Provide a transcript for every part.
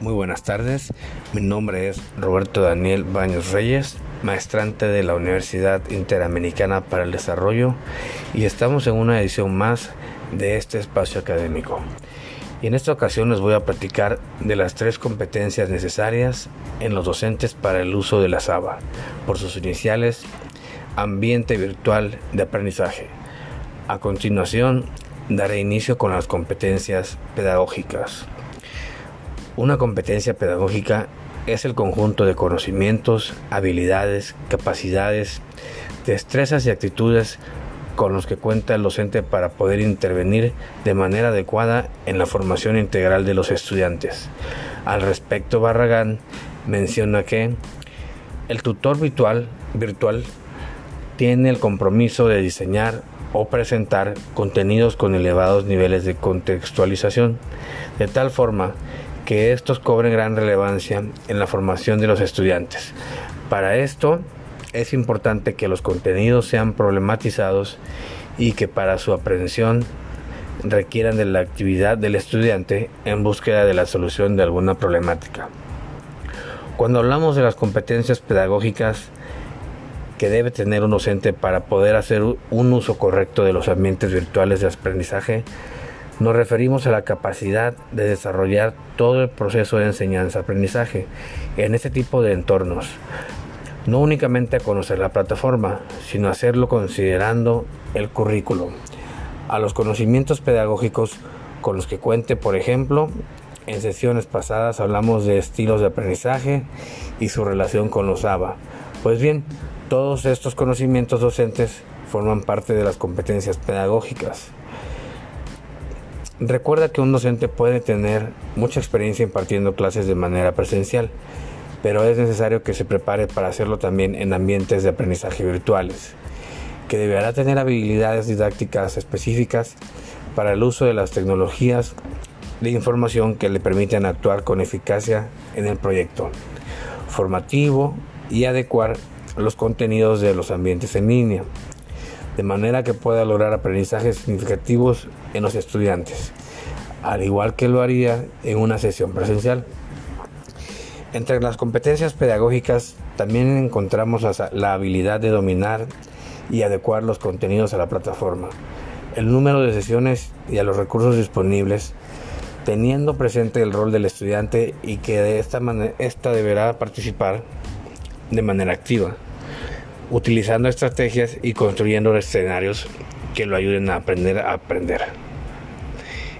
Muy buenas tardes, mi nombre es Roberto Daniel Baños Reyes, maestrante de la Universidad Interamericana para el Desarrollo y estamos en una edición más de este espacio académico. Y en esta ocasión les voy a platicar de las tres competencias necesarias en los docentes para el uso de la SABA, por sus iniciales Ambiente Virtual de Aprendizaje. A continuación, daré inicio con las competencias pedagógicas. Una competencia pedagógica es el conjunto de conocimientos, habilidades, capacidades, destrezas y actitudes con los que cuenta el docente para poder intervenir de manera adecuada en la formación integral de los estudiantes. Al respecto, Barragán menciona que el tutor virtual, virtual tiene el compromiso de diseñar o presentar contenidos con elevados niveles de contextualización, de tal forma que estos cobren gran relevancia en la formación de los estudiantes. Para esto es importante que los contenidos sean problematizados y que para su aprehensión requieran de la actividad del estudiante en búsqueda de la solución de alguna problemática. Cuando hablamos de las competencias pedagógicas que debe tener un docente para poder hacer un uso correcto de los ambientes virtuales de aprendizaje, nos referimos a la capacidad de desarrollar todo el proceso de enseñanza-aprendizaje en este tipo de entornos. No únicamente a conocer la plataforma, sino hacerlo considerando el currículo, a los conocimientos pedagógicos con los que cuente, por ejemplo, en sesiones pasadas hablamos de estilos de aprendizaje y su relación con los ABA. Pues bien, todos estos conocimientos docentes forman parte de las competencias pedagógicas. Recuerda que un docente puede tener mucha experiencia impartiendo clases de manera presencial, pero es necesario que se prepare para hacerlo también en ambientes de aprendizaje virtuales, que deberá tener habilidades didácticas específicas para el uso de las tecnologías de información que le permiten actuar con eficacia en el proyecto formativo y adecuar los contenidos de los ambientes en línea de manera que pueda lograr aprendizajes significativos en los estudiantes, al igual que lo haría en una sesión presencial. Entre las competencias pedagógicas también encontramos la habilidad de dominar y adecuar los contenidos a la plataforma, el número de sesiones y a los recursos disponibles, teniendo presente el rol del estudiante y que de esta manera esta deberá participar de manera activa utilizando estrategias y construyendo escenarios que lo ayuden a aprender a aprender.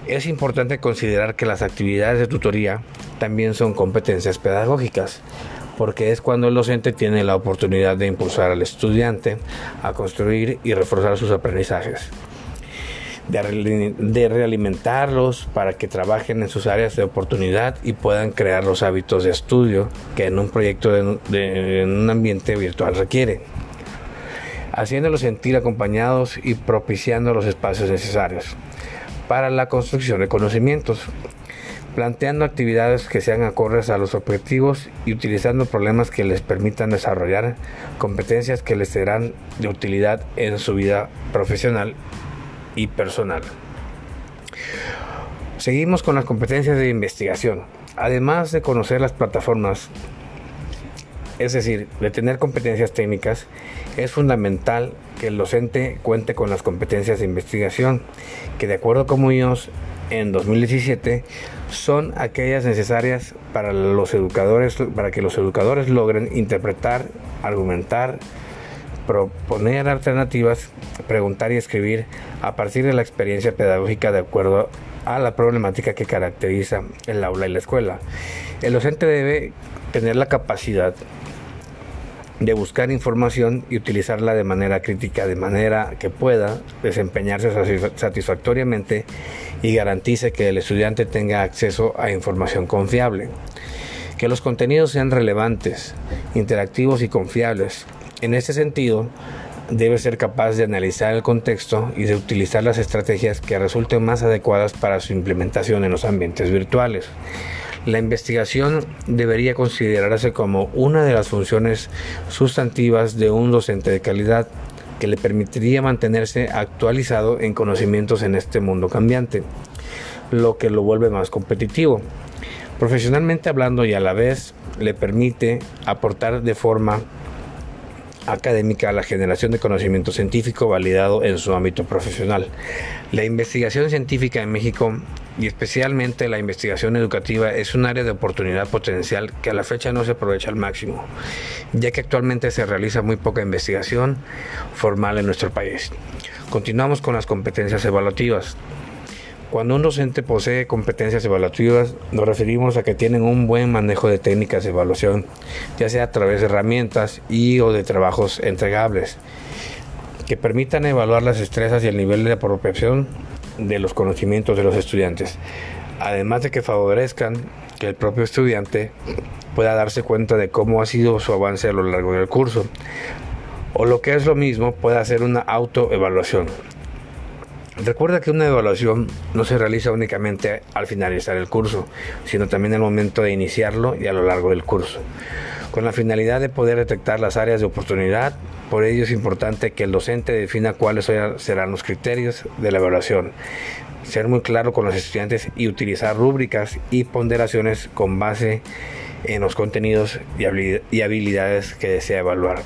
Es importante considerar que las actividades de tutoría también son competencias pedagógicas, porque es cuando el docente tiene la oportunidad de impulsar al estudiante a construir y reforzar sus aprendizajes, de, realimentarlos para que trabajen en sus áreas de oportunidad y puedan crear los hábitos de estudio que en un proyecto de, en un ambiente virtual requiere haciéndolos sentir acompañados y propiciando los espacios necesarios para la construcción de conocimientos, planteando actividades que sean acordes a los objetivos y utilizando problemas que les permitan desarrollar competencias que les serán de utilidad en su vida profesional y personal. Seguimos con las competencias de investigación. Además de conocer las plataformas es decir, de tener competencias técnicas, es fundamental que el docente cuente con las competencias de investigación, que de acuerdo con ellos en 2017 son aquellas necesarias para los educadores para que los educadores logren interpretar, argumentar, proponer alternativas, preguntar y escribir a partir de la experiencia pedagógica de acuerdo a la problemática que caracteriza el aula y la escuela. El docente debe tener la capacidad de buscar información y utilizarla de manera crítica, de manera que pueda desempeñarse satisfactoriamente y garantice que el estudiante tenga acceso a información confiable. Que los contenidos sean relevantes, interactivos y confiables. En este sentido, debe ser capaz de analizar el contexto y de utilizar las estrategias que resulten más adecuadas para su implementación en los ambientes virtuales. La investigación debería considerarse como una de las funciones sustantivas de un docente de calidad que le permitiría mantenerse actualizado en conocimientos en este mundo cambiante, lo que lo vuelve más competitivo. Profesionalmente hablando y a la vez le permite aportar de forma académica a la generación de conocimiento científico validado en su ámbito profesional. La investigación científica en México y especialmente la investigación educativa es un área de oportunidad potencial que a la fecha no se aprovecha al máximo, ya que actualmente se realiza muy poca investigación formal en nuestro país. Continuamos con las competencias evaluativas. Cuando un docente posee competencias evaluativas, nos referimos a que tienen un buen manejo de técnicas de evaluación, ya sea a través de herramientas y o de trabajos entregables, que permitan evaluar las destrezas y el nivel de apropiación de los conocimientos de los estudiantes, además de que favorezcan que el propio estudiante pueda darse cuenta de cómo ha sido su avance a lo largo del curso, o lo que es lo mismo, pueda hacer una autoevaluación. Recuerda que una evaluación no se realiza únicamente al finalizar el curso, sino también al momento de iniciarlo y a lo largo del curso, con la finalidad de poder detectar las áreas de oportunidad. Por ello es importante que el docente defina cuáles serán los criterios de la evaluación, ser muy claro con los estudiantes y utilizar rúbricas y ponderaciones con base en los contenidos y habilidades que desea evaluar.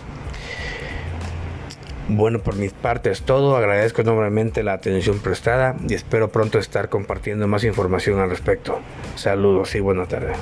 Bueno, por mi parte es todo. Agradezco enormemente la atención prestada y espero pronto estar compartiendo más información al respecto. Saludos y buena tarde.